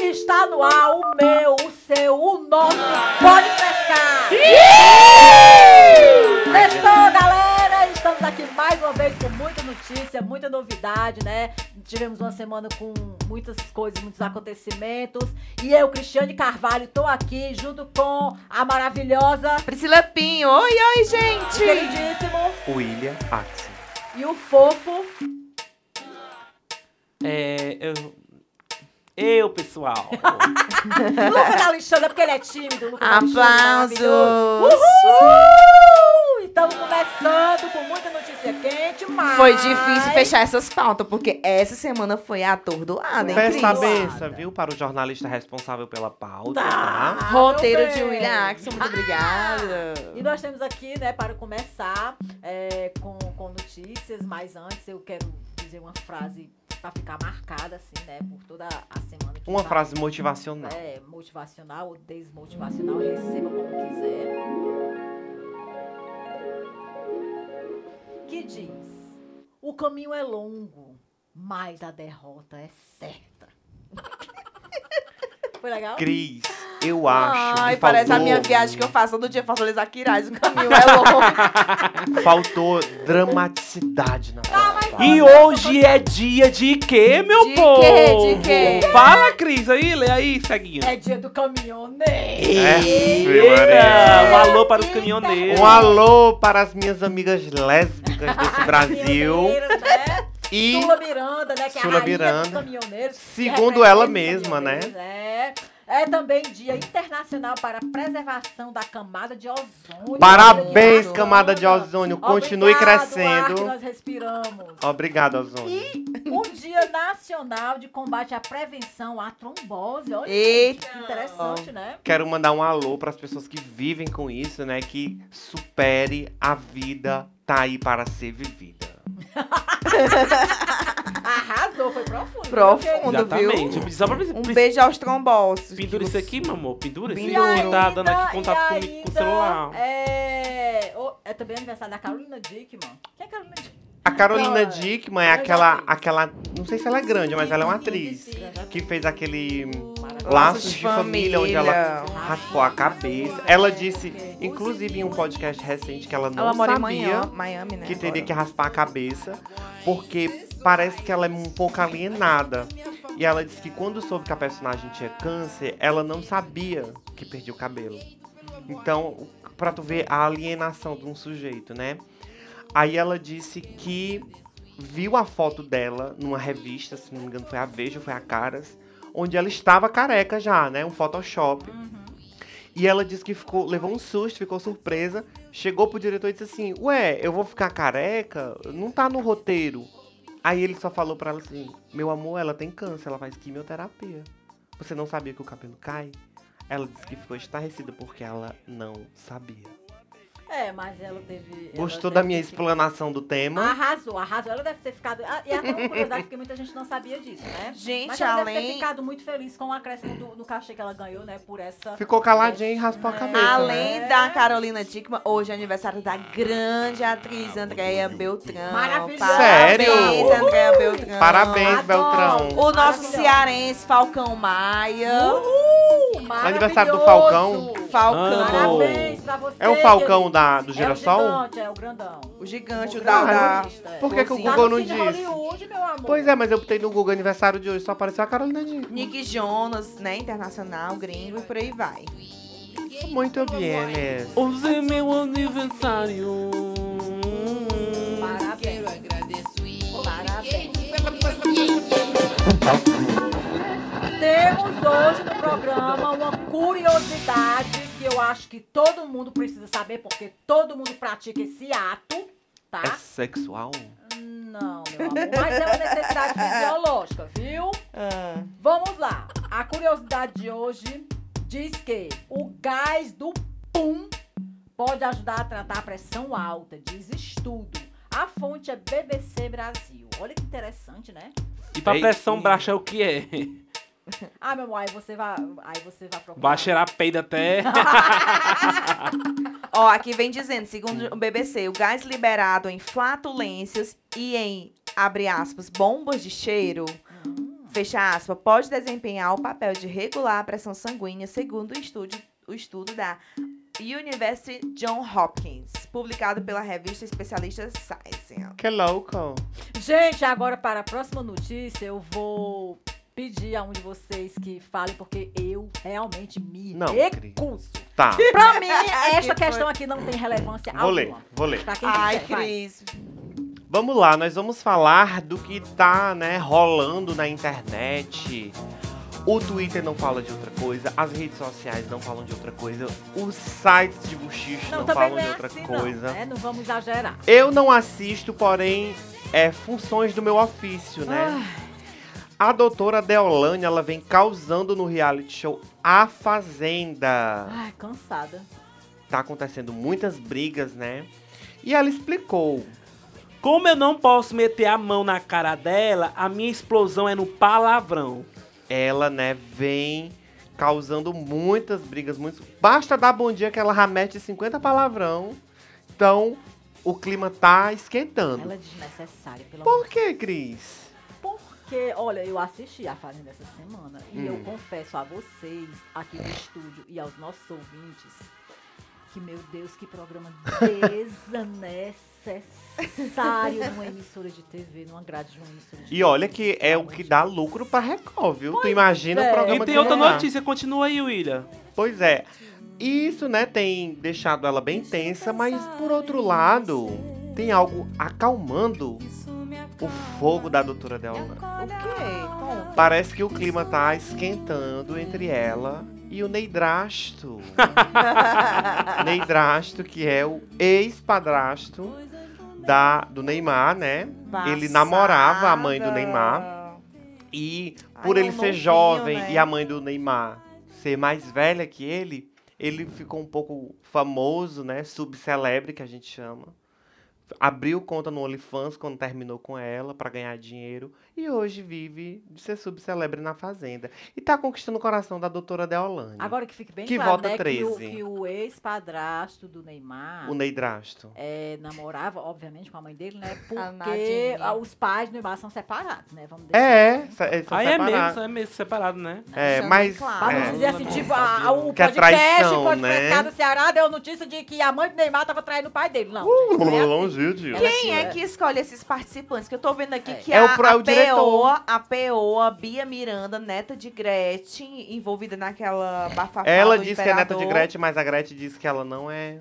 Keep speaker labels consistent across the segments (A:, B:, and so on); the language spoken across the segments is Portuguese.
A: Está no ar o meu, o seu, o nosso Pode Pescar! Sextou, galera! Estamos aqui mais uma vez com muita notícia, muita novidade, né? Tivemos uma semana com muitas coisas, muitos acontecimentos. E eu, Cristiane Carvalho, estou aqui junto com a maravilhosa,
B: Priscila Pinho. Oi, oi, gente.
A: queridíssimo
C: William Axel.
A: e o fofo.
D: É, eu. Eu, pessoal.
A: Lucas Alexandre, porque ele é tímido. Lucas
B: Aplausos.
A: maravilhoso. Uhul! Estamos começando com muita notícia quente, mas...
B: Foi difícil fechar essas pautas, porque essa semana foi atordoada, hein,
C: Peça a
B: Cris?
C: viu? Para o jornalista responsável pela pauta,
A: Tá.
C: tá?
B: Roteiro de. William Axel, muito obrigada.
A: E nós temos aqui, né, para começar é, com, com notícias, mas antes eu quero dizer uma frase para ficar marcada, assim, né, por toda a semana. que
C: Uma
A: vai.
C: frase motivacional.
A: É, motivacional ou desmotivacional, receba como quiser. Que diz: O caminho é longo, mas a derrota é certa. Foi legal?
C: Cris, eu acho
B: Ai, parece
C: faltou,
B: a minha viagem que eu faço todo dia Fortaleza Quirais. O caminho é longo.
C: faltou dramaticidade na fala.
D: E hoje é dia de quê, meu
B: De
D: povo?
B: quê? De quê?
D: Fala, Cris, aí, lê aí, ceguinho.
A: É dia do caminhoneiro.
C: É,
D: Eita, um alô para os caminhoneiros.
C: Um alô para as minhas amigas lésbicas desse Brasil.
A: Né?
C: E
A: Sula Miranda, né? Que
C: Sula
A: é a
C: Miranda.
A: dos caminhoneiros. que
C: Segundo ela mesma, né?
A: É. É também dia internacional para a preservação da camada de ozônio.
C: parabéns, camada de ozônio. Continue
A: Obrigado, ar que
C: crescendo.
A: nós respiramos.
C: Obrigado, ozônio.
A: E o Dia Nacional de Combate à Prevenção à Trombose. Olha
B: Eita.
A: que interessante, né?
C: Quero mandar um alô para as pessoas que vivem com isso, né? Que supere a vida, tá aí para ser vivida.
A: Arrasou, foi profundo.
B: Profundo.
D: Exatamente.
B: viu?
D: Só pra
B: Um beijo aos trombossos.
D: Pendura isso aqui, meu amor. Pendura isso
A: E
D: aqui. Tá dando aqui contato comigo com o celular.
A: É, é também aniversário da Carolina Dickman. Quem é Carolina Dickman?
C: A Carolina Dickman é aquela, aquela. Não sei se ela é grande, mas ela é uma atriz. Que fez aquele Laços de Família, onde ela raspou a cabeça. Ela disse, inclusive em um podcast recente, que ela não
B: Ela mora em
C: sabia
B: Miami, Miami, né?
C: que teria
B: agora.
C: que raspar a cabeça, porque parece que ela é um pouco alienada. E ela disse que quando soube que a personagem tinha câncer, ela não sabia que perdia o cabelo. Então, pra tu ver a alienação de um sujeito, né? Aí ela disse que viu a foto dela numa revista, se não me engano foi a Veja, foi a Caras, onde ela estava careca já, né? Um Photoshop. E ela disse que ficou, levou um susto, ficou surpresa, chegou pro diretor e disse assim: Ué, eu vou ficar careca? Não tá no roteiro. Aí ele só falou pra ela assim: Meu amor, ela tem câncer, ela faz quimioterapia. Você não sabia que o cabelo cai? Ela disse que ficou estarrecida porque ela não sabia.
A: É, mas ela teve. ela
C: Gostou
A: deve
C: da minha
A: ter ficado-
C: explanação do tema?
A: Arrasou, arrasou. Ela deve ter ficado. ah, E até uma curiosidade, porque muita gente não sabia disso, né?
B: Gente,
A: Mas ela deve ter
B: além,
A: ficado muito feliz com o acréscimo do, do cachê que ela ganhou, né? Por essa.
C: Ficou caladinha e raspou a
A: É.
C: cabeça.
B: além
A: né?
B: da Carolina Dickman, hoje é aniversário da grande atriz Andréia Beltrão.
A: Maravilhosa.
B: Parabéns,
C: Sério?
B: Andréia Beltrão.
C: Parabéns,
A: Adoro.
C: Beltrão.
B: O nosso cearense Falcão Maia.
A: Uhul!
C: Aniversário do! Falcão.
B: Falcão.
A: Parabéns pra você.
C: É o Falcão da, do
A: É o
C: Girassol?
A: gigante, é o grandão.
B: O gigante, o
A: O
B: da... da...
A: é.
C: Por que, que o
B: Tá
C: Google
A: no
C: não disse?
A: Amor.
C: Pois é, mas eu botei no Google aniversário de hoje, só apareceu a Carolina Dickman.
B: Nick Jonas, né? Internacional, gringo e por aí vai.
C: Muito bem, né?
D: Hoje é meu aniversário.
A: Parabéns. Parabéns. Temos hoje no programa uma curiosidade que eu acho que todo mundo precisa saber, porque todo mundo pratica esse ato, tá?
C: É sexual?
A: Não, meu amor, mas é uma necessidade fisiológica, viu?
B: Ah,
A: Vamos lá. A curiosidade de hoje diz que o gás do pum pode ajudar a tratar a pressão alta, diz estudo. A fonte é BBC Brasil. Olha que interessante, né?
D: E pra
C: Ei,
D: pressão baixa é o que é?
A: Ah, meu amor, aí você vai, aí você vai procurar.
D: Vai cheirar peido até.
B: Ó, aqui vem dizendo, segundo o BBC, o gás liberado em flatulências e em, abre aspas, bombas de cheiro, fecha aspas, pode desempenhar o papel de regular a pressão sanguínea, segundo o estudo, o estudo da University John Hopkins, publicado pela revista especialista Science.
C: Que louco.
A: Gente, agora para a próxima notícia, eu vou pedir a um de vocês que falem, porque eu realmente me
C: Não,
A: recuso.
C: Tá.
A: Pra mim, esta
B: Que foi?
A: questão aqui não tem relevância
C: Vou ler,
A: alguma.
C: vou ler.
A: Pra quem
B: Ai,
A: quiser, vai.
B: Cris.
C: Vamos lá, nós vamos falar do que tá, né, rolando na internet. O Twitter não fala de outra coisa, as redes sociais não falam de outra coisa, os sites de buchicho não,
A: Não,
C: falam
A: não
C: de
A: é
C: outra
A: assim,
C: coisa.
A: não, né? Não vamos exagerar.
C: Eu não assisto, porém, é funções do meu ofício, né?
A: Ai,
C: A doutora Deolane, ela vem causando no reality show A Fazenda.
A: ai, cansada.
C: Tá acontecendo muitas brigas, né? E ela explicou.
D: Como eu não posso meter a mão na cara dela, a minha explosão é no palavrão.
C: Ela, né, vem causando muitas brigas, muitos... Basta dar bom dia que ela já mete 50 palavrão. Então, o clima tá esquentando.
A: Ela é desnecessária, pelo amor
C: Por que, Cris?
A: Porque, olha, eu assisti a Fazenda essa semana e eu
C: Hum.
A: confesso a vocês aqui no estúdio e aos nossos ouvintes que, meu Deus, que programa desnecessário numa emissora de TV, numa grade de uma emissora de
C: E olha
A: TV,
C: que é o que dá lucro pra Record, viu? tu imagina
A: é.
C: o programa
D: E tem
C: de
D: outra
C: lá.
D: notícia, continua aí, William.
C: Pois é. Isso, né, tem deixado ela bem tensa, mas por outro lado, tem algo acalmando o fogo da doutora Deolane.
B: O quê? Conta.
C: Parece que o clima tá esquentando entre ela e o Neidrasto. Neidrasto, que é o ex-padrasto da, do Neymar, né? Ele namorava a mãe do Neymar. E por
B: Ai,
C: ele
B: é um
C: ser
B: novinho,
C: jovem
B: né?
C: e a mãe do Neymar ser mais velha que ele, ele ficou um pouco famoso, né? Subcelebre, que a gente chama. Abriu conta no OnlyFans quando terminou com ela pra ganhar dinheiro. E hoje vive de ser subcelebre na Fazenda. E tá conquistando o coração da doutora Deolane.
A: Agora que fique bem
C: Que
A: claro,
C: volta
A: né, que o,
C: 13.
A: que o ex-padrasto do Neymar
C: O Neidrasto.
A: é, namorava, obviamente, com a mãe dele, né? Porque ah, os pais do Neymar são separados, né? Vamos deixar
C: É, é. sa- eles são
D: Aí é mesmo,
C: separados.
D: é mesmo separado, né?
C: É,
B: Deixando
C: mas.
B: claro.
A: Pra não
C: é.
A: dizer assim, tipo, a- o
C: Que é
A: podcast
C: traição,
A: pode
C: né?
A: pescar do Ceará deu notícia de que a mãe do Neymar tava traindo o pai dele. Não,
C: Uh,
A: gente, não é assim.
B: Quem é
A: é-
B: que escolhe esses participantes? Que eu tô vendo aqui
A: É.
B: que
C: É
B: a,
C: o pro- é o
B: a
C: diretor.
B: POA, a POA, Bia Miranda, neta de Gretchen, envolvida naquela bafafá
C: Ela
B: do
C: disse que é neta de. Gretchen, mas a Gretchen disse que ela não é.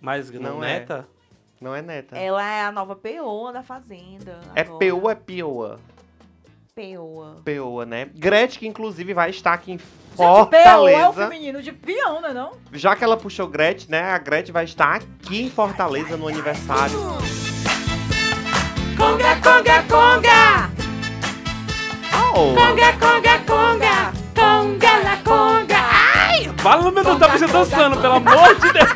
D: Mas não,
C: Não é.
D: neta?
C: Não é neta.
B: Ela é a nova POA da Fazenda.
C: É
B: agora.
C: POA ou é POA?
B: POA.
C: POA, né? Gretchen, que inclusive vai estar aqui em
A: Gente, P.O. é o
C: Fortaleza.
A: feminino de peão, né não?
C: Já que ela puxou Gretchen, né? A Gretchen vai estar aqui em Fortaleza no aniversário.
D: Conga, conga, conga!
C: Oh,
D: Conga, conga, conga! Conga, la conga! Ai! Fala, meu Deus, tá você dançando, pelo amor de Deus!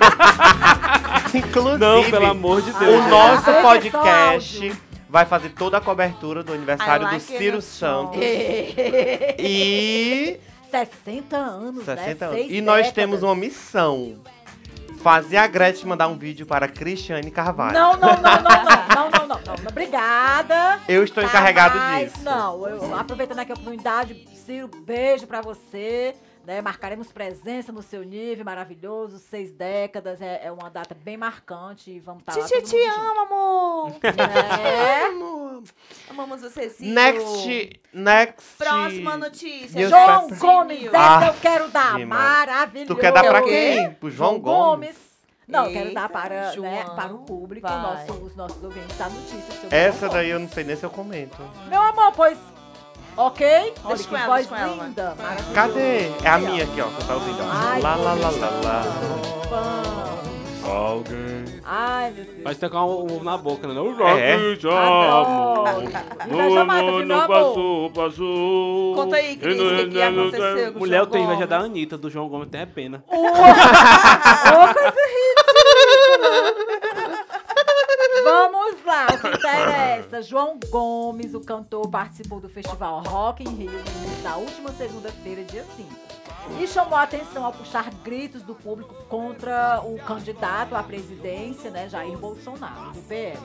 C: inclusive,
D: Não, pelo amor de
C: o
D: Deus.
C: nosso
A: Ah,
C: podcast vai fazer toda a cobertura do aniversário do
B: like it
C: Ciro. Santos. E
A: 60 anos,
C: 60
A: né?
C: anos. E nós
A: décadas.
C: temos uma missão. Fazer a Gretchen mandar um vídeo para Cristiane Carvalho.
A: Não, não, não, não, não, não, não, não, não. Obrigada.
C: Eu estou encarregado
A: Jamais,
C: disso.
A: Não, eu, aproveitando aqui a oportunidade, Ciro, beijo pra você. Né, marcaremos presença no seu nível maravilhoso, seis décadas, é, é uma data bem marcante e vamos estar lá.
B: Titi, te amo, amor.
A: É.
C: Amor.
B: Amamos você, Ciro.
C: Next. Next.
B: Próxima notícia.
C: News
A: João. Gomes, essa
C: Ah,
A: eu quero dar.
C: sim,
A: Maravilhoso.
C: Tu quer dar pra quem? Pro João Gomes?
A: Não, eu quero dar
B: Eita,
A: para, né,
B: João,
A: para o público, nosso- os nossos ouvintes, a notícia sobre
C: Essa
A: João
C: daí eu não sei nem se eu comento.
A: Gomes. Meu amor, pois. Ok? Olha
B: Deixa
A: que
B: ela,
A: voz
B: ela,
A: linda. maravilhosa.
C: Cadê? É a minha aqui, ó, que eu tava ouvindo.
A: Ai,
C: lá, lá, lá, lá, lá.
D: Alguém.
A: Ai, meu Deus.
D: Vai tocar um ovo na boca, né? Eu
C: É.
D: já
A: amor?
D: passou, passou.
B: Conta aí, Cris, o que, que aconteceu com o
D: Mulher, eu tenho inveja da? Anitta, do João Gomes, tem pena.
A: Ô, coisa ridícula. Vamos lá, o que interessa. João Gomes, o cantor, participou do festival Rock in Rio da última segunda-feira, dia 5. E chamou a atenção ao puxar gritos do público contra o candidato à presidência, né, Jair Bolsonaro, do PL.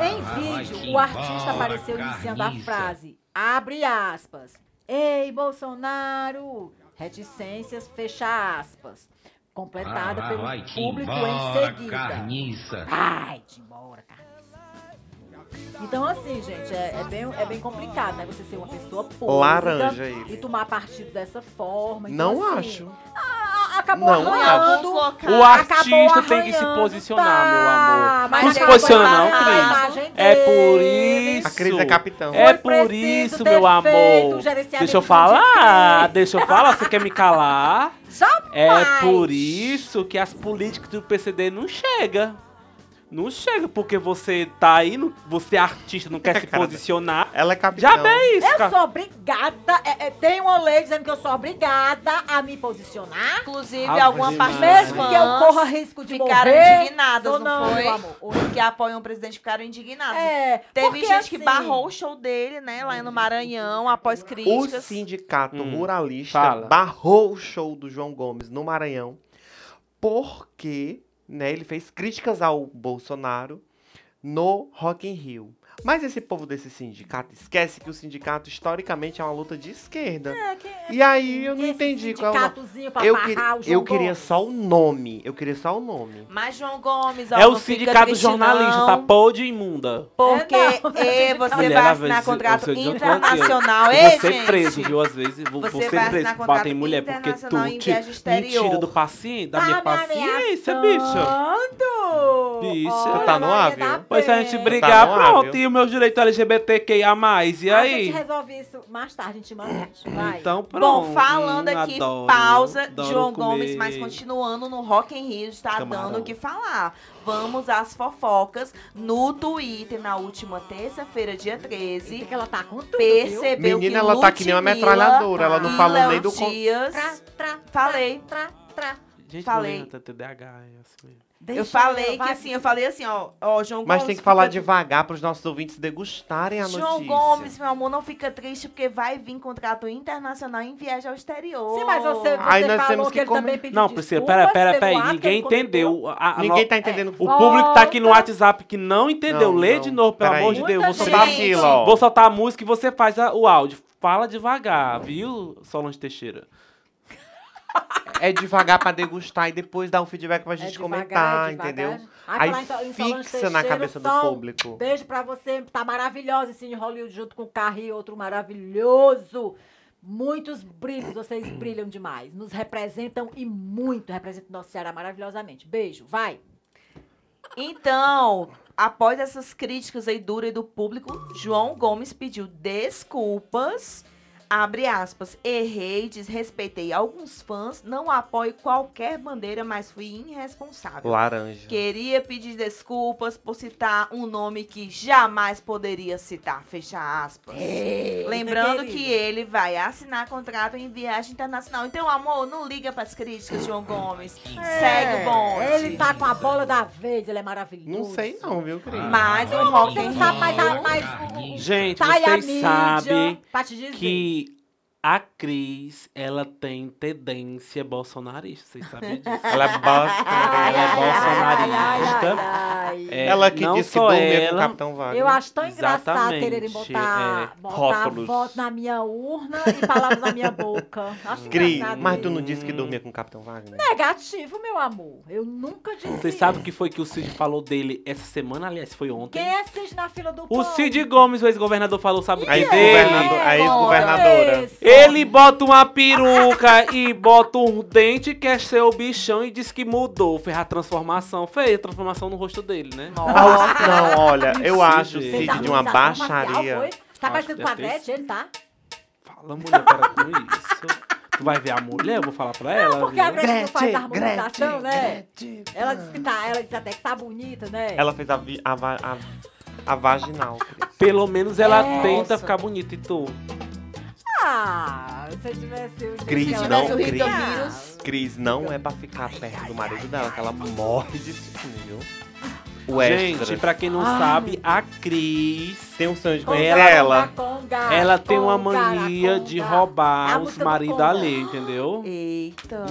A: Em vídeo, o artista apareceu iniciando a frase, abre aspas, Ei, Bolsonaro! Reticências, fecha aspas. Completada pelo público em seguida.
E: Carniça.
A: Carniça. Então, assim, gente, é, é bem, é bem complicado, né? Você ser uma pessoa pública
C: Laranja ele.
A: e tomar partido dessa forma.
C: Não
A: Então, assim,
C: acho.
A: a- acabou
C: Não
A: arranhando.
B: locais.
D: O artista tem que se posicionar, meu
A: tá,
D: amor.
A: mas
D: Não se posiciona não, Cris. É por isso.
C: A Cris é capitão.
D: É por isso, meu amor. Deixa eu
A: de
D: falar,
A: crise.
D: deixa eu falar. Você quer me calar?
A: Jamais.
D: É por isso que as políticas do PCD não chegam. Não chega, porque você tá aí, não- você é artista, não quer se
C: Cara,
D: posicionar.
C: Ela é capitão.
D: Já bem isso,
A: Eu
D: cara.
A: sou obrigada. é- é, tem uma lei dizendo que eu sou obrigada a me posicionar.
B: Inclusive, alguma parte
A: Mesmo que eu corra risco de
B: ficaram
A: morrer.
B: indignadas,
A: ou
B: não,
A: não,
B: foi?
A: meu amor. Ou-
B: Que apoiam o presidente ficaram indignados.
A: É,
B: Teve gente que
A: assim,
B: barrou o show dele, né, lá no Maranhão, após
C: O
B: críticas.
C: sindicato
D: Hum,
C: ruralista
D: fala.
C: barrou o show do João Gomes no Maranhão porque né, ele fez críticas ao Bolsonaro no Rock in Rio. Mas esse povo desse sindicato esquece que o sindicato historicamente é uma luta de esquerda.
A: É, que-
C: E aí eu não entendi qual é o nome.
A: sindicatozinho pra
C: Eu,
A: barrar
C: que-
A: o João
C: eu queria
A: Gomes.
C: só o nome. Eu queria só o nome.
B: Mas João Gomes, ó,
D: É o sindicato jornalista, tá podre e imunda.
B: Porque
A: É,
B: eh, você
D: Mulher,
B: vai assinar contrato
D: de
B: internacional.
D: Eu
B: Ei,
D: vou ser
B: gente.
D: preso, viu? Às vezes vou,
B: Você
D: vou ser
B: vai
D: preso. Batem mulher, porque tu te, me tira do paciente, da
A: Tá
D: minha paciência, bicha. Bicha.
A: Olha,
C: Tá no ar, viu?
D: Pois se a gente brigar,
C: ar,
D: pronto. E o meu direito LGBTQIA+, e
A: A
D: aí?
A: gente resolve isso mais tarde, intimamente. Vai.
D: Então pronto.
B: Bom, falando aqui,
D: adoro,
B: pausa,
D: adoro
B: João
D: comer
B: Gomes, mas continuando no Rock in Rio, está
D: Camarão.
B: dando o que falar. Vamos às fofocas no Twitter na última terça-feira, dia 13.
A: Eita, que ela tá com tudo?
B: Percebeu
C: Menina,
B: que
C: ela tá que nem uma
B: Ludmilla
C: metralhadora. Ela não falou nem do... con-
B: Dias.
A: Tra, tra,
B: Falei.
A: Tra, tra.
D: Gente,
B: Falei.
D: Falei. TDAH, é assim mesmo.
B: Eu
A: Deixa
B: falei
A: ela,
B: que assim, eu falei assim, ó, ó, João
C: Mas
B: Gomes.
C: tem que falar
B: fica-
C: devagar para os nossos ouvintes degustarem a
B: João
C: notícia.
B: Gomes, meu amor, não fica triste porque vai vir contrato internacional em viagem ao exterior.
A: Sim, mas você, você
C: Aí nós
A: falou
C: temos
A: que,
C: que
A: também pediu
D: Não, Priscila, pera, pera, pera aí. Ninguém entendeu. A- a-
C: Ninguém tá entendendo.
D: O público tá aqui no. WhatsApp que não entendeu.
C: Não,
D: Lê
C: não.
D: de novo, pelo
C: Peraí.
D: amor de Deus. Vou soltar.
C: Priscila, ó.
D: vou soltar a música e você faz a- o áudio. Fala devagar, viu, Solange Teixeira?
C: É devagar pra degustar e depois dar um feedback pra
A: É
C: gente
A: devagar,
C: comentar,
A: é
C: entendeu?
A: Ai,
C: Aí
A: falar em Solange
C: fixa na cabeça do público.
A: Beijo pra você, tá maravilhosa esse em Hollywood junto com o Carrie, outro maravilhoso. Muitos brilhos, vocês brilham demais. Nos representam e muito, representam nosso Ceará maravilhosamente. Beijo, vai.
B: Então, após essas críticas aí duras do público, João Gomes pediu desculpas. Abre aspas, errei, desrespeitei alguns fãs, não apoio qualquer bandeira, mas fui irresponsável.
C: Laranja.
B: Queria pedir desculpas por citar um nome que jamais poderia citar, fecha aspas. Lembrando
A: querido.
B: que ele vai assinar contrato em viagem internacional. Então, amor, não liga pras críticas, João Gomes. Segue o bonde.
A: Ele tá com a bola da vez, ele é maravilhoso.
C: Não sei não, viu, Cris?
B: Mas o Rock
A: o-
D: Gente,
A: tá
D: vocês sabem que a Cris, ela tem tendência bolsonarista. Vocês sabem disso?
C: Ela é bosta.
D: Ela é bolsonarista. É,
C: Ela que
D: não
C: disse que
D: só
C: dormia com o
D: ela,
C: Capitão Wagner.
A: Eu acho tão engraçado quererem botar,
C: é,
A: botar voto na minha urna e palavras na minha boca. Acho engraçado
C: mas tu não disse que dormia com o Capitão Wagner?
A: Negativo, meu amor. Eu nunca disse
D: Vocês sabem o que foi que o Cid falou dele essa semana? Aliás, foi ontem.
A: Quem é Cid na fila do
D: O
A: pão?
D: Cid Gomes, o ex-governador, falou, sabe o que dele?
C: a ex-governadora.
D: Ele bota uma peruca e bota um dente, quer ser o bichão e diz que mudou. Fez a transformação. Fez a transformação no rosto dele, né?
C: Ah, Não, olha, eu acho o Cid
A: a
C: de uma baixaria.
A: Tá parecendo com a
D: deve ter
A: Gretchen, ele tá?
D: Fala, mulher, para com isso. Tu vai ver a mulher, eu vou falar pra ela.
A: Porque a
D: viu?
A: Gretchen não faz a
C: Gretchen,
A: harmonização, né?
C: Gretchen.
A: Ela disse que tá, ela disse até que tá bonita, né?
C: Ela fez a, vi- a, a, a vaginal.
D: Pelo menos ela
A: É.
D: tenta ficar bonita e tu.
A: Ah, se eu tivesse... o-
C: Cris,
A: se
C: não,
A: tivesse-
C: Cris. Cris não é pra ficar perto do marido dela, que ela morre de ciúme, viu? O
D: Gente,
C: extra.
D: pra quem não
A: Ai,
D: sabe, a Cris,
C: Tem um sonho de conhecer
D: Ela-
C: ela.
A: conga,
D: ela tem uma
A: conga,
D: mania
A: conga.
D: de
A: A
D: roubar os
A: música do
D: maridos alheios, entendeu?
B: Eita.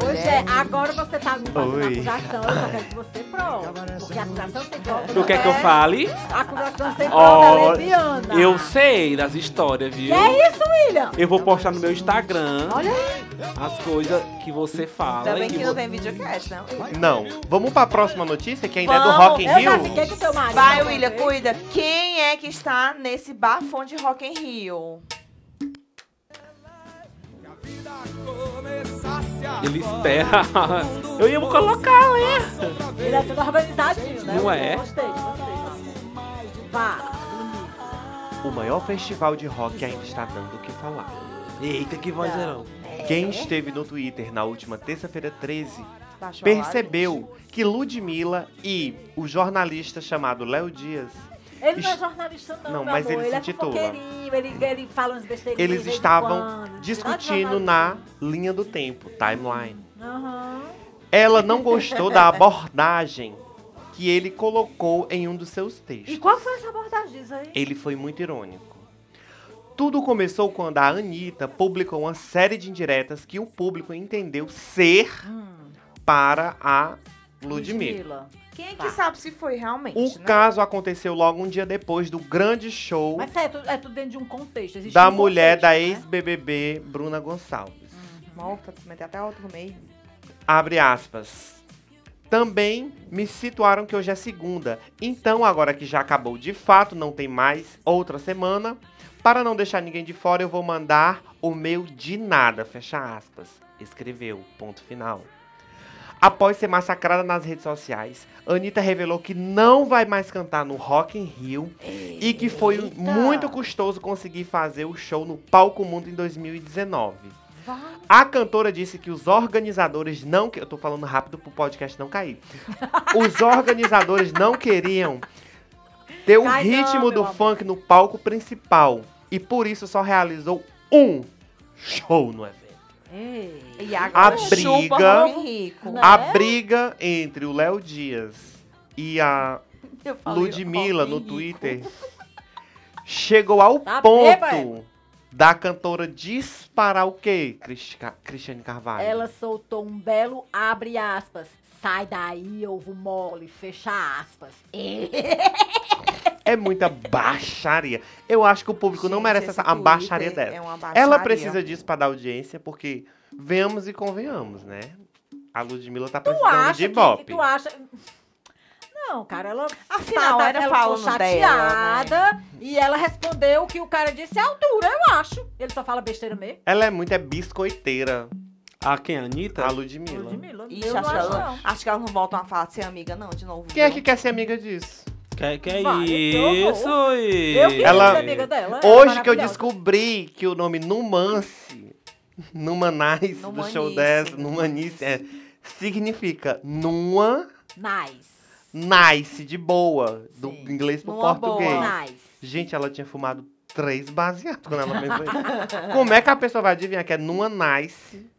A: Pois é, agora você tá me fazendo
C: Oi.
A: acusação, eu só quero que você prove. Porque a acusação sem prova.
D: Tu quer que eu fale?
A: A acusação sem prova
D: Ó,
A: é leviana.
D: Eu sei das histórias, viu?
A: Que é isso, William?
D: Eu vou postar no meu Instagram
A: Olha aí.
D: As coisas que você fala.
B: Ainda bem que
D: vo-
B: não tem videocast, né?
C: Não. Vamos pra próxima notícia, que ainda é do
B: Vamos.
C: Rock in
A: Eu já
C: Rio.
A: fiquei com teu marido.
B: Vai, William, cuida. Quem é que está nesse bafão de Rock in Rio?
D: Ele espera. Eu ia colocar, né?
A: Ele é tudo organizadinho, né?
D: Não é?
A: Gostei, gostei. Vá.
C: O maior festival de rock ainda está dando o que falar.
D: Eita, que vozeirão.
C: Quem esteve no Twitter na última terça-feira 13
B: Baixou a live?
C: percebeu que Ludmilla e o jornalista chamado Léo Dias,
A: Ele não é jornalista, não,
C: Não, mas
A: amor.
C: ele
A: ele
C: se
A: é
C: intitula.
A: fofoqueirinho, ele, ele fala umas besteirinhas.
C: eles estavam discutindo
A: Nada
C: na linha do tempo, timeline.
A: Aham.
C: Ela não gostou da abordagem que ele colocou em um dos seus
A: E
C: textos.
A: qual foi essa abordagem aí?
C: Ele foi muito irônico. Tudo começou quando a Anitta publicou uma série de indiretas que o público entendeu ser
A: Hum,
C: para a Ludmilla.
B: Quem é que
A: Tá.
B: sabe se foi realmente,
C: O
B: né?
C: caso aconteceu logo um dia depois do grande show
A: Mas é tudo, é tudo dentro de um contexto. Existe
C: da
A: um
C: mulher
A: contexto,
C: da
A: né?
C: ex-BBB Bruna Gonçalves.
B: Morta, meter até outro no meio.
C: Abre aspas. Também me situaram que hoje é segunda. Então, agora que já acabou de fato, não tem mais outra semana. Para não deixar ninguém de fora, eu vou mandar o meu de nada. Fecha aspas. Escreveu. Ponto final. Após ser massacrada nas redes sociais, Anitta revelou que não vai mais cantar no Rock in Rio e que foi
A: Eita.
C: muito custoso conseguir fazer o show no Palco Mundo em 2019.
A: Vai.
C: A cantora disse que os organizadores não. que- Eu tô falando rápido pro podcast não cair. Os organizadores não queriam ter o
A: não,
C: ritmo
A: meu
C: do
A: amor.
C: funk no palco principal. E por isso só realizou um show no evento.
A: Ei.
B: E agora
C: A
B: chupa
C: briga-
B: Rico.
A: Né?
C: A briga entre o Léo Dias e a
B: falei
C: Ludmilla no. Twitter chegou ao
A: Tá
C: ponto
A: bêbado.
C: da cantora disparar o quê, Cristi- Cristiane Carvalho?
A: Ela soltou um belo abre aspas. Sai daí, ovo mole, fecha aspas.
C: É muita baixaria. Eu acho que o público não
B: Gente,
C: merece
B: esse
C: essa a baixaria dela.
B: É uma baixaria.
C: Ela precisa disso pra dar audiência, porque venhamos e convenhamos, né? A Ludmilla tá
A: Tu
C: precisando
A: acha
C: de
A: que,
C: ibope.
A: tu acha... Não, cara, ela...
B: Afinal,
A: tá-
B: era
A: ela ficou
B: falando dela,
A: chateada e ela respondeu que o cara disse é altura, eu acho. Ele só fala besteira mesmo.
C: Ela é muito é biscoiteira,
D: A quem? A Anitta?
C: a Ludmilla.
A: Ludmilla,
B: Ixi,
A: eu não
B: acho, que
A: acho,
B: ela-
A: não.
B: acho que elas não voltam a falar de ser amiga, não, de novo.
C: Quem é
B: viu?
C: que quer ser amiga disso?
D: Que, que é
A: Vai,
D: isso? e-
A: Eu
C: Ela-
A: ser amiga dela. ela é
C: Hoje que eu descobri que o nome Numance, Numanice, do show
B: Numanice.
C: dessa, Numanice, é, significa numa
A: Nice.
C: nice, de boa, do
A: Sim.
C: inglês pro
B: Numa
C: português.
B: boa.
A: Nice.
C: Gente, ela tinha fumado três baseados quando ela pensou isso. Como é que a pessoa vai adivinhar que é numa nice?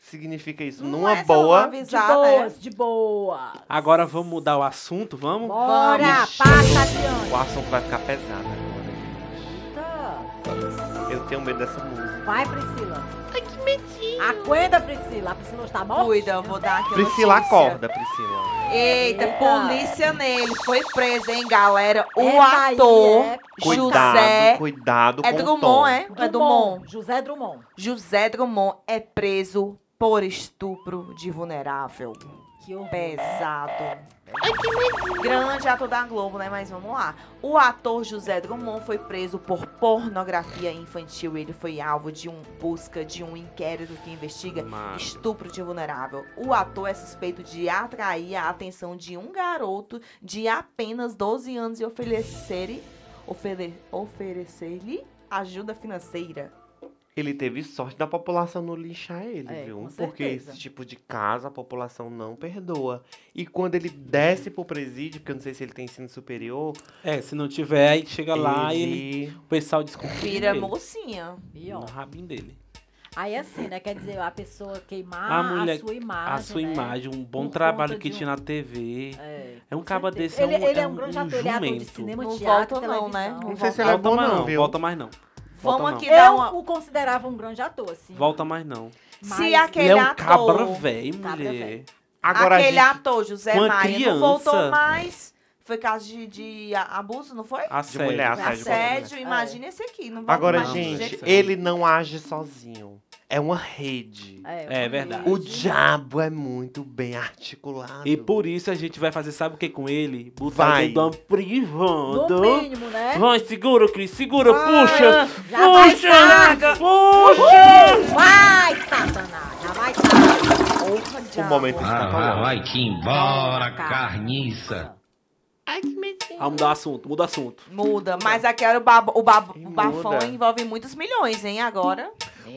C: Significa isso,
B: Não
C: numa
B: é
C: boa.
A: De
B: avisar, né?
A: boas, de boas.
D: Agora vamos mudar o assunto, vamos?
A: Bora,
C: Ixi.
A: passa adiante.
C: O assunto vai ficar pesado agora.
A: Eita.
C: Eu tenho medo dessa música.
A: Vai, Priscila. Ai, que medinho. Aguenta, Priscila. A Priscila está morta.
B: Cuida, eu vou dar aqui
C: Priscila,
B: notícia.
C: acorda, Priscila.
B: Eita,
A: Eita.
B: polícia nele. Foi preso, hein, galera? O
A: Essa
B: ator
A: é
C: Cuidado,
B: José...
C: cuidado
B: É
C: com o
B: Drummond, é? É Drummond.
A: José Drummond.
B: José Drummond é preso por estupro de vulnerável.
A: Que horror.
B: Pesado. Grande ator da Globo, né? Mas vamos lá. O ator José Drummond foi preso por pornografia infantil. Ele foi alvo de um busca de um inquérito que investiga
D: Mano.
B: estupro de vulnerável. O ator é suspeito de atrair a atenção de um garoto de apenas 12 anos e oferecer ofere, oferecer-lhe ajuda financeira.
C: Ele teve sorte da população não lixar ele,
A: É,
C: viu? Porque
A: certeza.
C: esse tipo de caso a população não perdoa. E quando ele desce pro presídio, porque eu não sei se ele tem ensino superior,
D: É, se não tiver, aí chega lá e ele,
C: ele...
D: o pessoal desconfia
B: Vira
D: dele.
B: mocinha.
A: Pior.
D: No rabinho dele.
A: Aí assim, né? Quer dizer, a pessoa queimar
D: A
A: a,
D: mulher-
A: sua imagem.
D: a sua
A: né?
D: imagem, um bom
A: Por
D: trabalho que
A: de
D: tinha
A: um-
D: na TV.
A: É.
D: É um caba desse, é um,
A: ele, ele é um
D: um,
A: grande
D: um
A: ator, ele é ator de
D: jumento.
A: cinema,
B: Não
A: teatro,
B: volta não, né?
A: televisão.
C: Não sei se ele é
D: Volta
C: bom não,
D: não,
C: viu?
D: volta mais não. Volta
B: Vamos
D: não.
B: aqui dar
A: Eu
B: uma.
A: o considerava um grande ator, assim.
D: Volta mais não.
B: Se
A: mas-
B: aquele
D: Ele é um
B: ator.
D: cabra velho,
A: Cabra
D: mulher.
C: Agora
B: aquele
C: gente...
B: ator, José
D: Uma
B: Maia,
D: criança.
B: não voltou mais. Foi caso de, de abuso, não foi?
D: Assédio.
C: mulher,
B: Foi
C: assédio
B: Assédio, imagina esse aqui. Não
C: Agora,
B: de
C: gente,
B: jeito
C: ele não age sozinho. É uma rede.
D: É
A: uma
D: verdade.
C: O diabo é muito bem articulado.
D: E por isso a gente vai fazer, sabe o que com ele? Botar
C: Vai.
D: ele dentro de uma privada.
A: No mínimo, né?
D: Vai, segura, Cris, segura,
B: Ah,
D: puxa!
A: Já vai
D: Puxa!
A: saga.
D: Puxa!
A: Vai, Satanás. Já vai.
B: Porra,
C: O momento
E: Ah, vai,
C: escatológico.
E: vai-te embora, carniça.
D: Vamos mudar assunto, muda assunto.
B: Muda, mas aquela o, babo, o, babo, o bafão envolve muitos milhões, hein, agora.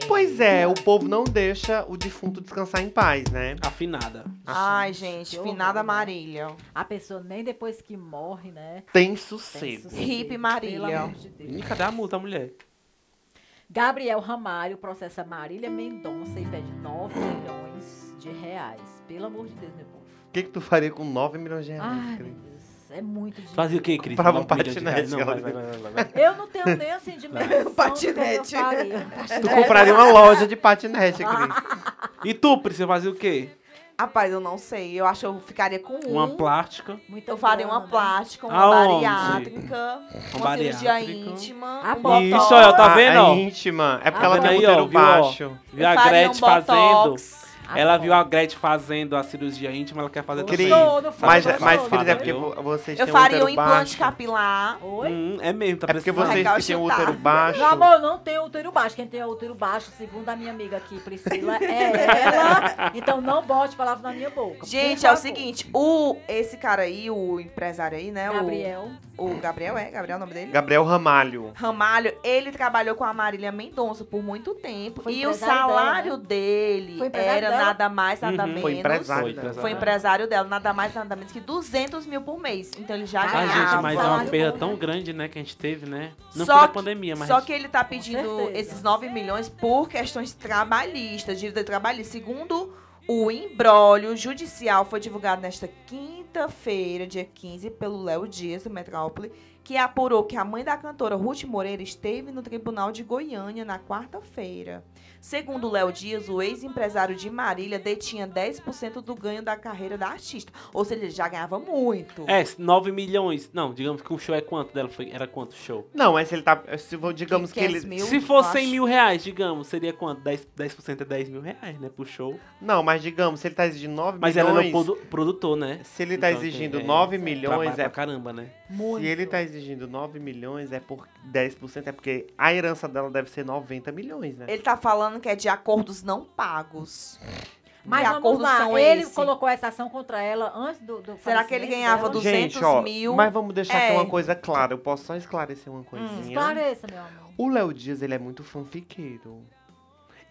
C: Pois é, o povo não deixa o defunto descansar em paz, né?
D: Afinada.
B: Ai, gente,
A: Que horror,
B: finada
A: né?
B: Marília.
A: A pessoa nem depois que morre, né?
C: Tem sossego.
A: sossego.
B: Hippie Marília.
A: Pelo amor de Deus.
D: E cadê a multa, mulher?
A: Gabriel Ramalho processa Marília Mendonça e pede 9 milhões de reais. Pelo amor de Deus, meu povo.
C: O que, que tu faria com 9 milhões de reais,
A: Ai,
C: Cris?
A: meu Deus. É muito dinheiro.
D: Fazia o quê, Cris?
C: Comprava um
D: de reais?
C: patinete,
D: Não, vai, vai, vai.
A: Eu não tenho nem assim dimensão do
B: Patinete.
C: Tu compraria uma loja de patinete,
A: Ah.
C: Cris.
D: E tu, Pri, você fazia o quê?
B: Rapaz, eu não sei. Eu acho que eu ficaria com um.
D: Uma plástica.
A: Muita
B: Eu faria uma
A: grana, né?
B: plástica, uma
D: Aonde?
B: bariátrica, uma,
D: Uma
B: cirurgia íntima.
A: Ah,
B: um
A: botox.
D: Isso, ó, tá
C: Ah,
D: vendo,
C: É
D: ó?
C: íntima. É porque
A: Tá
C: ela
D: vendo
C: tem
D: aí,
C: útero
D: ó, viu, ó?
C: baixo.
D: Viu a
B: Eu faria
D: Gretchen
B: um
D: fazendo. Ela viu a Gretchen fazendo a cirurgia íntima, ela quer fazer
C: Cris,
D: também.
A: Gostou, não foi?
C: Mas, mas Cris, é porque vo- vocês
B: Eu
C: têm
B: faria um
C: útero
B: implante
C: baixo.
B: capilar.
A: Oi?
D: Hum, é mesmo, tá
C: É porque vocês que têm útero baixo.
A: Meu amor, eu não tenho útero baixo. Quem tem útero baixo, segundo a minha amiga aqui, Priscila, é ela. Então não bote palavras na minha boca.
B: Gente, é o seguinte, o esse cara aí, o empresário aí, né? o-
A: Gabriel.
B: O, Gabriel, é? Gabriel é o nome dele?
C: Gabriel Ramalho.
B: Ramalho, ele trabalhou com a Marília Mendonça por muito tempo.
A: Foi
B: e o salário
A: dela,
B: dele
A: Foi empresário
B: era
A: dela?
B: nada mais, nada
D: Uhum.
B: menos.
C: Foi empresário
D: Foi,
C: dela.
D: empresário.
B: Foi empresário dela, nada mais, nada menos que 200 mil por mês. Então ele já
A: Ah,
D: Ah,
B: ganhava.
D: gente, mas é uma perda tão
A: né?
D: grande, né, que a gente teve, né? Não
B: Só
D: foi da
B: que-
D: pandemia, mas...
B: Só que ele tá pedindo esses 9 milhões por questões trabalhistas, dívida trabalhista. Segundo o embrólio judicial, foi divulgado nesta quinta-feira, dia 15, pelo Léo Dias, do Metrópole, que apurou que a mãe da cantora Ruth Moreira esteve no tribunal de Goiânia na quarta-feira. Segundo o Léo Dias, o ex-empresário de Marília detinha 10% do ganho da carreira da artista. Ou seja, ele já ganhava muito.
D: É, 9 milhões. Não, digamos que o show é quanto dela? Foi, era quanto o show?
C: Não, mas se ele tá. Se, for- digamos que
B: 500
C: ele.
B: mil,
D: Se for
B: eu
D: 100
B: acho.
D: mil reais, digamos, seria quanto? 10%, 10 é 10 mil reais, né, pro show.
C: Não, mas digamos, se ele tá exigindo 9
D: Mas ela
C: milhões.
D: era o produ- produtor, né?
C: Se ele tá
D: Então,
C: exigindo
D: é,
C: 9
D: Trabalha
C: milhões,
D: pra
C: é.
D: caramba, né?
A: Muito.
C: Se ele tá exigindo 9 milhões, é por 10%, é porque a herança dela deve ser 90 milhões, né?
B: Ele tá falando que é de acordos não pagos.
A: Mas
B: que
A: vamos lá,
B: são
A: ele
B: esse?
A: colocou essa ação contra ela antes do, do
B: Será que ele ganhava
A: dela?
B: 200
C: Gente, ó,
B: mil?
C: mas vamos deixar aqui
B: É.
C: uma coisa clara. Eu posso só esclarecer uma coisinha.
A: Esclareça, meu amor.
C: O Léo Dias, ele é muito fanfiqueiro.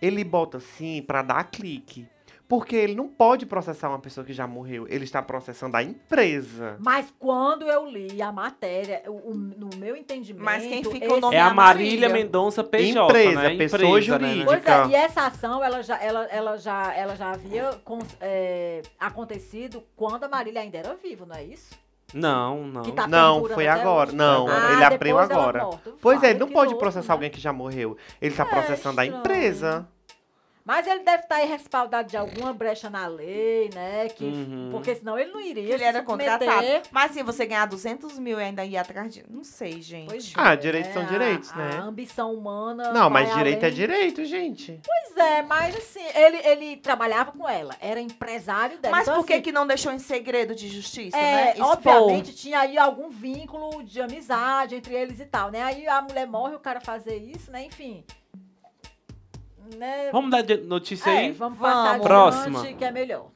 C: Ele bota assim pra dar clique. Porque ele não pode processar uma pessoa que já morreu. Ele está processando a empresa.
A: Mas quando eu li a matéria, o- o- no meu entendimento.
B: Mas quem fica o nome
D: É a
B: a
D: Marília
B: Marília.
D: Mendonça PJ,
C: Empresa,
D: né?
C: pessoa
D: Empresa, né,
C: jurídica.
A: Pois
C: Dica.
A: é, e essa ação, ela já, ela, ela já, ela já havia con- é, acontecido quando a Marília ainda era viva, não é isso?
D: Não, não.
A: Que tá
C: Não, foi agora.
A: hoje.
C: Não,
A: Ah,
C: ele abriu agora. Pois é,
A: Fala,
C: ele não pode
A: louco,
C: processar
A: né?
C: alguém que já morreu. Ele tá
A: É
C: processando a
A: estranho.
C: empresa.
A: Mas ele deve estar aí respaldado de alguma brecha na lei, né? Que,
D: Uhum.
A: Porque senão ele não iria
B: Ele
A: se
B: era
A: submeter.
B: contratado. Mas se você ganhar 200 mil e ainda ir atrás de... Não sei, gente.
A: Pois
C: Ah,
A: é,
C: direitos são
A: a-
C: direitos,
A: a,
C: né?
A: A ambição humana.
C: Não, mas direito é
A: além-
C: direito, gente.
A: Pois é, mas assim, ele, ele trabalhava com ela, era empresário dela.
B: Mas
A: então,
B: por que
A: assim,
B: que não deixou em segredo de justiça,
A: É,
B: né? Expor.
A: obviamente tinha aí algum vínculo de amizade entre eles e tal, né? Aí a mulher morre, o cara fazer isso, né? Enfim. Né?
D: Vamos dar notícia
A: É,
D: aí?
A: vamos
B: Vamos.
A: passar adiante,
D: Próxima.
A: que é melhor.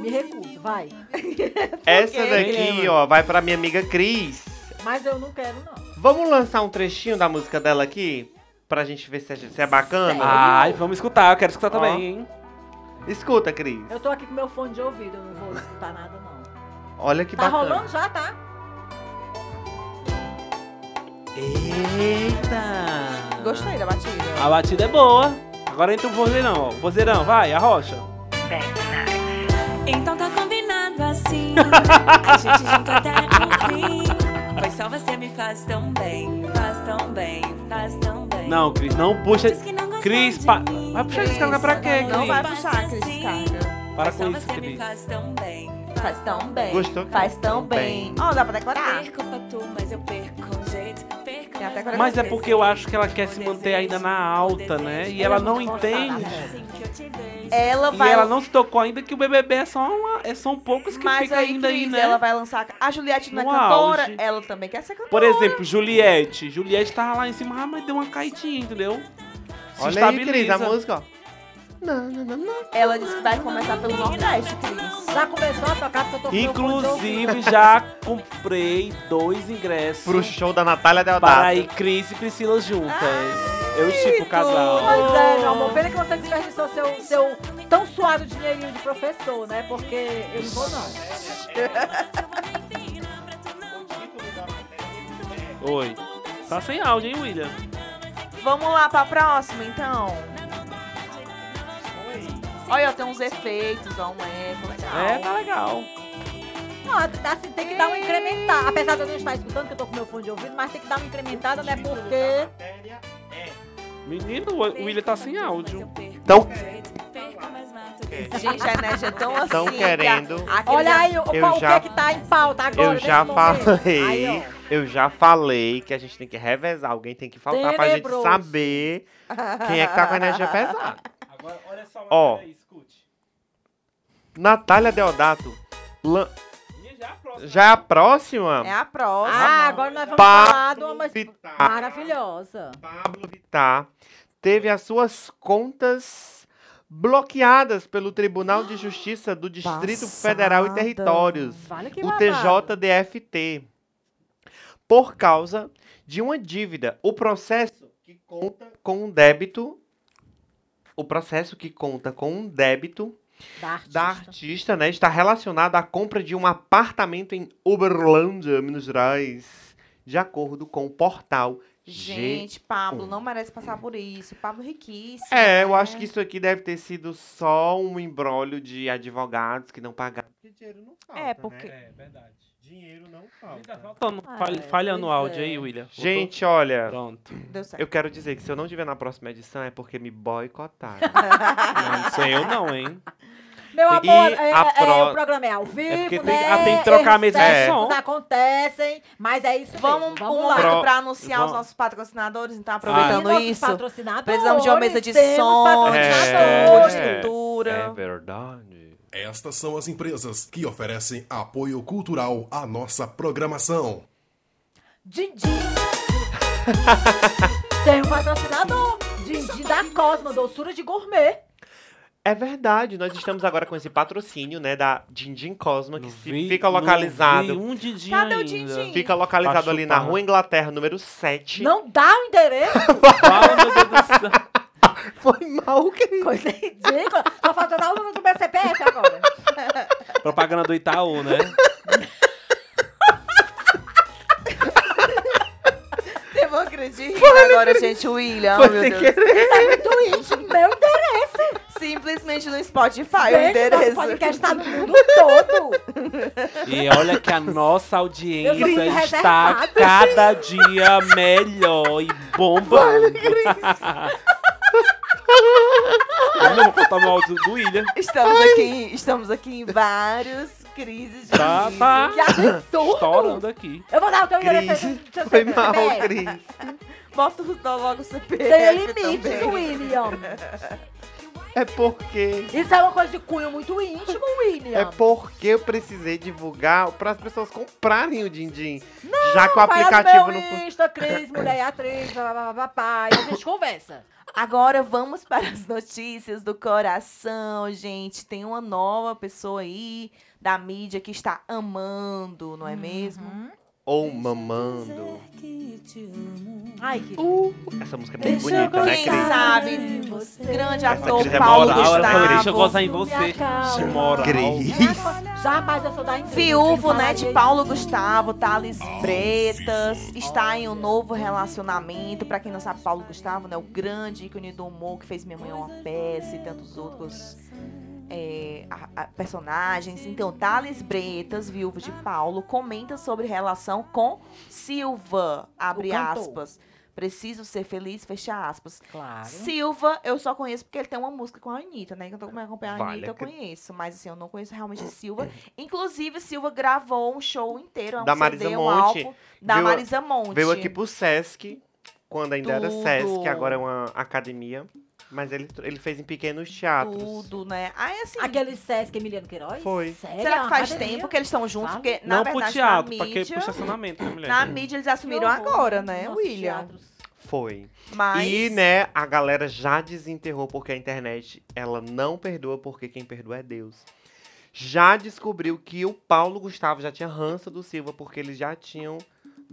A: Me recuso, vai.
C: Essa daqui, ó, vai pra minha amiga Cris.
A: Mas eu não quero, não.
C: Vamos lançar um trechinho da música dela aqui? Pra gente ver se é, se é bacana?
A: Sério?
D: Ai, vamos escutar, eu quero escutar
C: Ó.
D: também, hein?
C: Escuta, Cris.
A: Eu tô aqui com meu fone de ouvido, eu não vou escutar nada, não.
C: Olha que
A: tá
C: bacana.
A: rolando já, tá?
D: Eita!
B: Gostei da batida.
D: A batida é boa. Agora entra o vozeirão, ó. Vozeirão, vai, arrocha.
F: Então tá combinado assim. assim. A gente junto até o fim. Pois só você me faz tão bem, faz tão bem, faz tão bem.
D: Não, Cris, não puxa.
F: Não
D: Cris,
F: de
D: pa-
F: mim.
D: vai puxar descarga pra quê,
B: Não
D: Cris?
B: vai puxar, Cris, descarga.
D: Para
F: Pois
D: com
F: só
D: isso,
F: você me
D: Cris.
F: faz tão bem,
B: Faz tão bem.
C: Gostou?
B: Faz tão bem. Ó, dá pra decorar.
F: Perco pra tu, mas eu perco
D: Mas é porque eu acho que ela quer se manter ainda na alta, né? E ela não entende.
F: Vejo.
B: Ela
D: E
B: vai.
D: ela não se tocou ainda que o BBB é só uma, é, são poucos que
B: Mas
D: ficam
B: aí,
D: ainda aí,
B: Cris,
D: né?
B: ela vai lançar. A Juliette não é
D: No
B: cantora,
D: auge.
B: ela também quer ser cantora.
D: Por exemplo, Juliette. Juliette tava lá em cima, ah, mas deu uma caidinha, entendeu? Se
C: Olha aí, Cris, a música, ó.
B: Ela disse que vai começar pelo Nordeste, Cris.
A: Já começou a tocar porque eu tô.
D: Inclusive, já comprei dois ingressos
C: Pro show da Natália
D: para
C: Deodato.
D: ir Cris e Priscila juntas. eu estipo o casal.
A: Pois é, meu amor. Pena que você desperdiçou seu, seu tão suado dinheirinho de professor, né? Porque eu não vou, não.
D: Oi. Tá sem áudio, hein, William?
B: Vamos lá pra próxima, então. Olha, tem uns efeitos, ó, um eco legal.
D: É, tá legal.
A: Não, assim, tem que dar uma incrementada. Apesar de eu não estar escutando, que eu tô com meu fone de ouvido, mas tem que dar uma incrementada, né? Porque.
D: Menino, o William tá sem áudio.
C: Então,
B: Gente, a energia é tão assim.
C: Tão
B: que
C: querendo.
A: Olha aí o,
C: Eu
A: o
C: já-
A: que é que tá em pauta agora.
C: eu já falei.
A: Aí.
C: Eu já falei que a gente tem que revezar. Alguém tem que faltar pra gente
A: Tenebroso.
C: saber quem é que tá com a energia pesada.
D: Agora, olha só,
C: Ó. Natália Deodato. lan-
D: Já a próxima.
C: Já é a próxima?
B: É a próxima.
A: Ah, agora nós vamos
C: Pablo
A: falar de uma
C: Vittar.
A: maravilhosa.
C: Pablo Vittar teve as suas contas bloqueadas pelo Tribunal de Justiça do Distrito Federal e
B: Passada.
C: Territórios,
A: Vale que
C: o. TJDFT, por causa de uma dívida. O processo que conta com um débito, o processo que conta com um débito
A: Da artista.
C: da artista, né, está relacionado à compra de um apartamento em Uberlândia, Minas Gerais, de acordo com o portal
B: Gente, Pablo não merece passar por isso. Pablo riquíssimo.
C: É, eu
B: né?
C: acho que isso aqui deve ter sido só um embrólio de advogados que não pagaram. Porque dinheiro não falta,
B: É, porque-
D: É, verdade.
C: Dinheiro não falta.
D: Faltando,
A: Ah,
D: falha,
A: é,
D: falha no áudio
A: é.
D: aí, William.
C: Gente, olha,
D: Pronto.
B: Deu certo.
C: eu quero dizer que se eu não tiver na próxima edição é porque me boicotaram.
D: Não, aí eu não, hein?
A: Meu
C: E
A: amor, é,
C: a
A: é,
C: pro-
A: o programa é ao vivo,
D: porque tem-
A: né?
D: ah, tem que trocar a mesa
C: de
A: Erros
D: som.
A: acontecem, mas é isso
B: Vamos
A: mesmo.
B: um
A: Vamos lá.
B: lado
C: Pro-
B: pra anunciar os
D: vamos.
B: nossos patrocinadores, então
A: E
B: aproveitando
A: nossos
B: isso. Precisamos de uma mesa de som, de
A: patrocinadores.
C: É.
B: estrutura.
C: verdade.
G: Estas são as empresas que oferecem apoio cultural à nossa programação.
A: Dindim. Tem um patrocinador. Dindim da Cosma, doçura de gourmet.
C: É verdade, nós estamos agora com esse patrocínio, né, da Dindim Cosma, que
D: vi-
C: fica localizado,
D: um
B: Cadê o
D: ainda.
B: Dindim?
C: fica localizado
D: Pra
C: ali na. Rua Inglaterra, número 7.
A: Não dá o endereço.
D: Fala, meu Deus do céu.
C: Foi mal, querido.
A: Coisa ridícula. Só falta dar o número do meu CPF agora.
D: Propaganda do Itaú, né?
B: Eu vou acreditar agora, gente. O William,
C: Foi
B: meu
C: sem
B: Deus.
C: querer.
A: É muito íntimo. Meu endereço.
B: Simplesmente no Spotify o
A: Gente, nosso
B: endereço.
A: podcast tá no mundo todo.
D: E olha que a nossa
A: Eu
D: audiência está cada dia melhor e bombando. Eu não vou contar meu áudio do William.
B: Estamos aqui, estamos aqui em vários crises de
D: Tá,
B: riso.
D: tá.
A: Que absurdo.
D: Estourando aqui.
A: Eu vou dar o teu endereço.
C: Cris,
A: seu
C: foi
A: CPF.
C: mal, Cris.
B: Bota o- dá logo o CPF
A: Tem limites,
B: também.
A: William.
C: É porque
A: Isso é uma coisa de cunho muito íntimo, William.
C: É porque eu precisei divulgar para as pessoas comprarem o Dindim. já que o
A: Vai lá no
C: aplicativo
A: meu
C: não foi.
A: Insta, Cris, mulher e atriz, papapá, e a gente conversa.
B: Agora vamos para as notícias do coração, gente. Tem uma nova pessoa aí da mídia que está amando, não é mesmo?
C: Ou mamando.
A: Ai, que
C: Essa música é muito bonita, né,
B: Quem
C: Cris?
B: sabe, grande
C: Essa
B: ator
C: Cris é
B: Paulo
C: moral,
D: falou, deixa eu
B: Gustavo.
D: gozar em você. De moral.
C: Cris.
A: Jamais eu sou da.
B: Viúvo, né, de? Paulo Gustavo, Thales Bretas, está em um novo relacionamento. Pra quem não sabe, Paulo Gustavo, né, o grande ícone do humor que fez Minha Mãe é uma Peça e tantos outros é, a- a- personagens. Então, Thales Bretas, viúva de Paulo, comenta sobre relação com Silva, abre aspas. Preciso ser feliz, fecha aspas.
A: Claro.
B: Silva, eu só conheço porque ele tem uma música com a Anitta, né? Que eu tô acompanhando a
C: Vale,
B: Anitta, eu
C: é que-
B: conheço. Mas assim, eu não conheço realmente Silva. Inclusive, Silva gravou um show inteiro, é um
C: Da
B: CD,
C: Marisa
B: um
C: Monte.
B: álbum da
C: Veio a-
B: Marisa Monte.
C: Veio aqui pro Sesc, quando ainda era
B: Tudo.
C: Sesc, agora é uma academia. Mas ele, ele fez em pequenos teatros.
B: Tudo, né? Aí, assim,
A: Aquele Sesc Emiliano Queiroz?
C: Foi.
A: Sério?
B: será que faz tempo que eles estão juntos? Porque, na
D: não
B: verdade,
D: pro teatro,
B: na
D: pra que,
B: mídia,
D: pro estacionamento, né, mulher?
B: na mídia eles assumiram
A: horror.
B: agora, né,
A: Nossos
B: William?
A: teatros.
C: Foi.
B: Mas...
C: E, né, a galera já desenterrou porque a internet, ela não perdoa porque quem perdoa é Deus. Já descobriu que o Paulo Gustavo já tinha ranço do Silva porque eles já tinham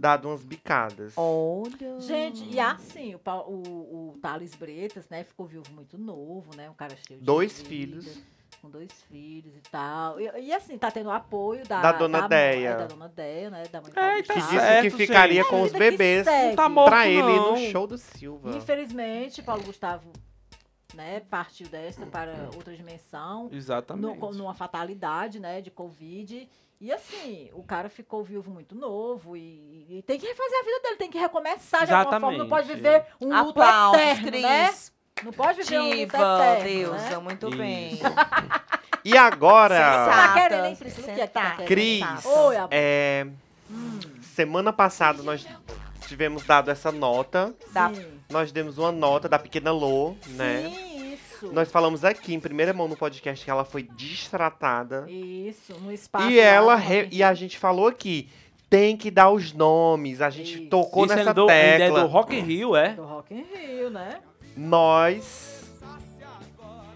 C: dado umas bicadas.
B: Olha...
A: Gente, e assim, o, o, o Thales Bretas, né, ficou viúvo muito novo, né? Um cara cheio de
C: Dois
A: vida,
C: filhos.
A: Com dois filhos e tal. E, e, assim, tá tendo o apoio da,
C: Da dona
A: mãe-
C: Deia.
A: é, da dona Deia, né? Da mãe do
D: É, tá
C: Que
A: Gustavo.
C: disse
D: certo,
C: que ficaria
D: gente.
C: com
A: É
C: os bebês.
D: Não tá morto,
C: pra ele
D: não.
C: no show do Silva.
A: Infelizmente, Paulo Gustavo, né, partiu desta para outra dimensão. no-
D: Exatamente.
A: com- numa fatalidade, né, de Covid. E assim, o cara ficou viúvo muito novo e, e tem que refazer a vida dele, tem que recomeçar de alguma forma. Não pode
D: Exatamente.
A: viver um luto
B: Aplausos,
A: eterno,
B: Cris.
A: né? Não pode viver um luto
B: Diva,
A: eterno,
B: deusa,
A: né?
B: muito
D: Isso.
B: bem.
C: E agora,
B: Sensata,
A: é?
C: Cris,
A: Oi,
C: é, semana passada nós tivemos dado essa nota.
B: Da-
A: Sim.
C: Nós demos uma nota da pequena Lô, né?
A: Isso.
C: Nós falamos aqui em primeira mão no podcast que ela foi destratada.
A: Isso, no espaço.
C: E ela re- e a gente falou aqui, tem que dar os nomes. A gente
A: Isso.
C: tocou
D: Isso
C: nessa
D: é do, ainda é
C: tecla.
D: do Rock in Rio, é?
A: Do Rock in Rio, né?
C: Nós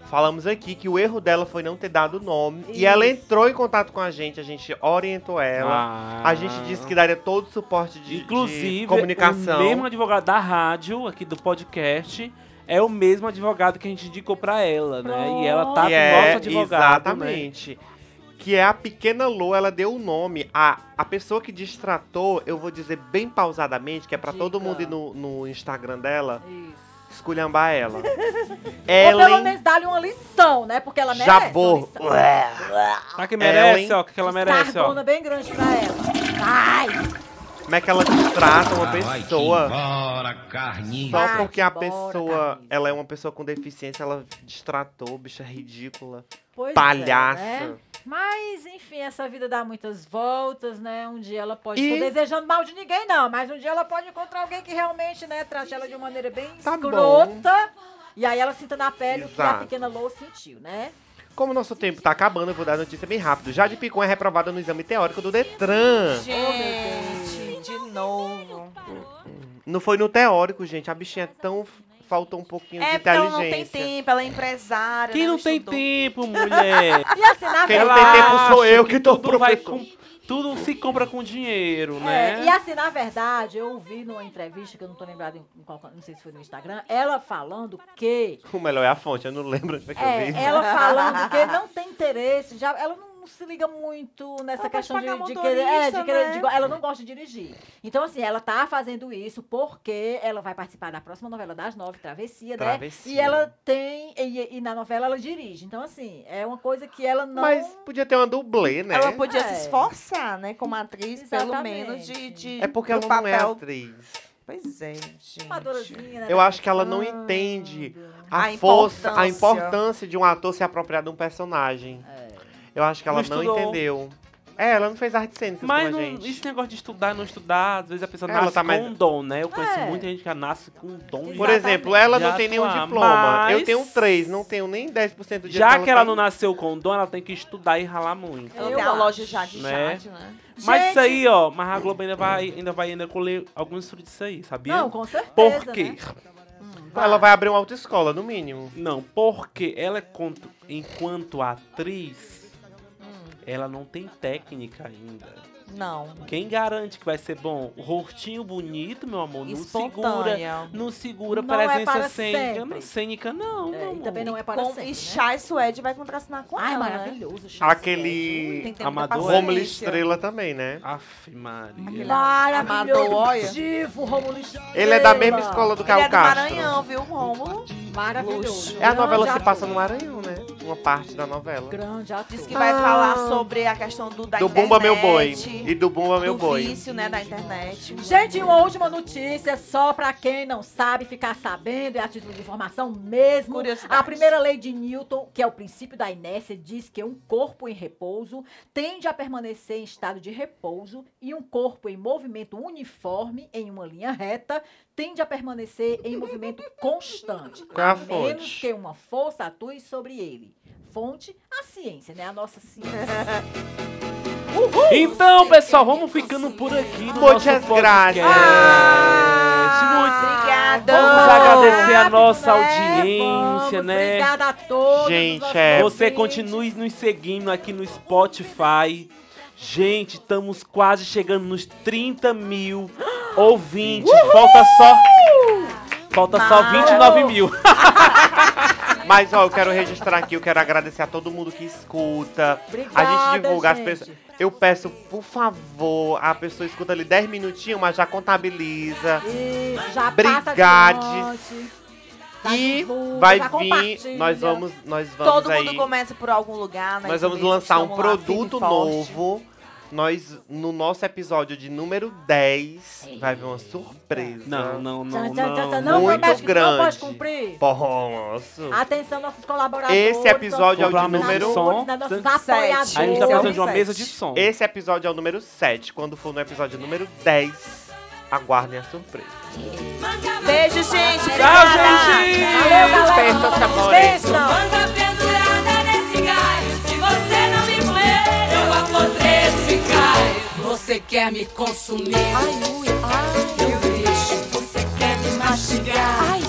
C: falamos aqui que o erro dela foi não ter dado o nome. E
A: Isso.
C: ela entrou em contato com a gente, a gente orientou ela.
D: Ah.
C: A gente disse que daria todo o suporte de,
D: Inclusive,
C: de comunicação.
D: o mesmo advogado da rádio, aqui do podcast, é o mesmo advogado que a gente indicou pra ela, né? E ela tá com o
C: é,
D: nosso advogado, né?
C: exatamente. Que é a pequena Lô, ela deu o nome. A, a pessoa que distratou, eu vou dizer bem pausadamente, que é pra todo mundo ir no, no Instagram dela,
A: Isso.
C: esculhambar ela.
A: Ou pelo menos dar-lhe uma lição, né? Porque ela merece
C: Jabor.
A: uma lição.
D: Tá que merece,
C: Ellen-
D: ó, o que que ela merece, ó.
A: Bem grande pra ela. Vai!
C: Como é que ela distrata uma pessoa?
E: embora.
C: Só porque a pessoa, ela é uma pessoa com deficiência, ela distratou, bicha ridícula,
A: Pois é,
C: palhaça.
A: né? Mas, enfim, essa vida dá muitas voltas, né? Um dia ela pode.
C: E-
A: Tô desejando mal de ninguém, não. Mas um dia ela pode encontrar alguém que realmente, né, trate ela de uma maneira bem
C: Tá bom.
A: escrota. E aí ela sinta na pele o que a
C: Exato.
A: pequena Lou sentiu, né?
C: Como o nosso tempo tá acabando, eu vou dar a notícia bem rápido. Jade Picon é reprovada no exame teórico do Detran.
B: Gente, de novo.
C: Não foi no teórico, gente. A bichinha é tão. Faltou um pouquinho
B: É
C: de
B: porque ela não tem
C: inteligência.
B: tempo, ela é empresária.
D: Quem
B: né,
D: não tem
B: estudou.
D: tempo, mulher?
A: E assim, na
C: Quem não
A: verdade.
C: tem tempo sou eu que tô
D: tudo vai
C: professor.
D: com- Tudo se compra com dinheiro,
A: É,
D: né?
A: e assim, na verdade, eu vi numa entrevista, que eu não tô lembrada em, em qual, não sei se foi no Instagram, ela falando que
C: O melhor é a fonte, eu não lembro onde foi que eu
A: É,
C: vi.
A: ela falando que não tem interesse, já, ela não, não se liga muito nessa
B: Ela
A: questão de, de querer, é, de querer-
B: né?
A: de ela não gosta de dirigir. Então, assim, ela tá fazendo isso porque ela vai participar da próxima novela das nove, Travessia, né?
C: Travessia.
A: E ela tem, e, e na novela ela dirige. Então, assim, é uma coisa que ela não...
C: Mas podia ter uma dublê, né?
B: Ela podia
A: É.
B: se esforçar, né, como atriz, pelo
A: Exatamente.
B: menos de, de
C: É porque ela não é atriz.
B: Pois é, gente.
A: Né,
C: Eu acho que ela não entende a,
B: A
C: força, a
B: importância.
C: importância de um ator se apropriar de um personagem.
A: É.
C: Eu acho que ela
D: Não
C: não, entendeu. É, ela não fez arte cênica
D: Mas
C: como a
D: não,
C: gente.
D: esse negócio de estudar, não estudar, às vezes a pessoa
C: Ela
D: nasce
C: tá
D: com
C: mais-
D: um dom, né? Eu conheço
A: É.
D: muita gente que nasce com um dom.
C: Por
A: Exatamente.
C: exemplo, ela não
D: Já
C: tem nenhum
D: atuar,
C: diploma. Eu
D: mas-
C: tenho três, não tenho nem 10% de
D: Já que ela
C: tem.
D: não nasceu com dom, ela tem que estudar e ralar muito.
B: Ela
A: Eu
B: tem a loja já de
D: né?
B: Jade, né?
D: Mas
A: Gente-
D: isso aí, ó, mas a Globo ainda vai, ainda vai ainda colher alguns estudos disso aí, sabia?
A: Não, com certeza,
D: Por quê?
A: né?
C: Ela vai abrir uma autoescola, no mínimo.
D: Não, porque ela, é conto- enquanto atriz, ela não tem técnica ainda.
B: Não.
D: Quem garante que vai ser bom? O rostinho bonito, meu amor, não segura. Não segura
A: Não é
D: presença
A: para
D: cênica. cênica não,
A: É,
D: meu
A: e
D: amor.
A: também não é para
B: Com,
A: sempre,
B: e
A: né?
B: Chai Suede vai contracenar com
A: Ai,
B: ela, né?
A: maravilhoso. Chá
C: Aquele
D: Amador é?
C: Romulo Estrela também, né?
D: Aff, Maria.
A: Maravilhoso. Romulo Estrela.
C: Ele é da mesma escola do
B: Ele
C: Caio
B: é do
C: Castro.
B: Maranhão, viu, Rômulo?
A: Maravilhoso.
C: É a novela
A: Grande
C: se passa no Maranhão, né? Uma parte da novela.
A: Grande ator.
B: Diz que vai falar sobre a questão do da
C: do
B: internet.
C: Bumba Meu Boi. E do Bumba Meu
B: do
C: Boi.
B: vício, né, da internet.
A: Gente, uma última notícia, só pra quem não sabe ficar sabendo, é a título de informação mesmo. A primeira lei de Newton, que é o princípio da inércia, diz que um corpo em repouso tende a permanecer em estado de repouso e um corpo em movimento uniforme, em uma linha reta, tende a permanecer em movimento constante,
C: Qual a
A: a menos
C: fonte?
A: que uma força atue sobre ele. Fonte, a ciência, né? A nossa ciência. Uhul!
D: Então, pessoal, vamos ficando por aqui no nosso podcast.
C: graças.
D: Muito
B: Obrigada.
D: Vamos agradecer a nossa
A: né?
D: audiência,
A: Vamos,
D: né?
A: Obrigada a todos.
C: Gente, é-
D: Você continue nos seguindo aqui no Spotify. Gente, estamos quase chegando nos 30 mil ouvintes. Falta só. Falta só
A: Não.
D: 29 mil.
C: Mas, ó, eu quero registrar aqui, eu quero agradecer a todo mundo que escuta. a gente
A: Obrigada,
C: divulga as
A: gente.
C: pessoas. Eu peço, por favor, a pessoa escuta ali 10 minutinhos, mas já contabiliza.
A: Isso, já
C: Brigades.
A: passa já
C: E
A: divulga,
C: vai
A: já
C: vir, nós vamos, nós vamos
B: Todo
C: aí.
B: mundo começa por algum lugar, né?
C: Nós vamos lançar um
B: lá,
C: produto novo. Nós, no nosso episódio de número 10, vai vir uma surpresa.
D: Não, não, não,
A: tchan, tchan, tchan.
D: não.
A: Não
C: Muito
A: promete que não pode
C: grande.
A: cumprir.
C: Posso.
A: Atenção, nossos colaboradores.
C: Esse episódio é o de número...
D: som. A gente tá precisando de uma mesa de som.
C: Esse episódio é o número 7. Quando for no episódio número 10, aguardem a surpresa.
B: Beijo, gente.
D: Tchau, gente.
A: Valeu, galera. Beijo,
F: amor. Pendurada nesse galho. Se você não me eu apodreço e caio. Você quer me consumir?
B: Ai, ui, ai. Eu deixo. Você quer me mastigar? Ai.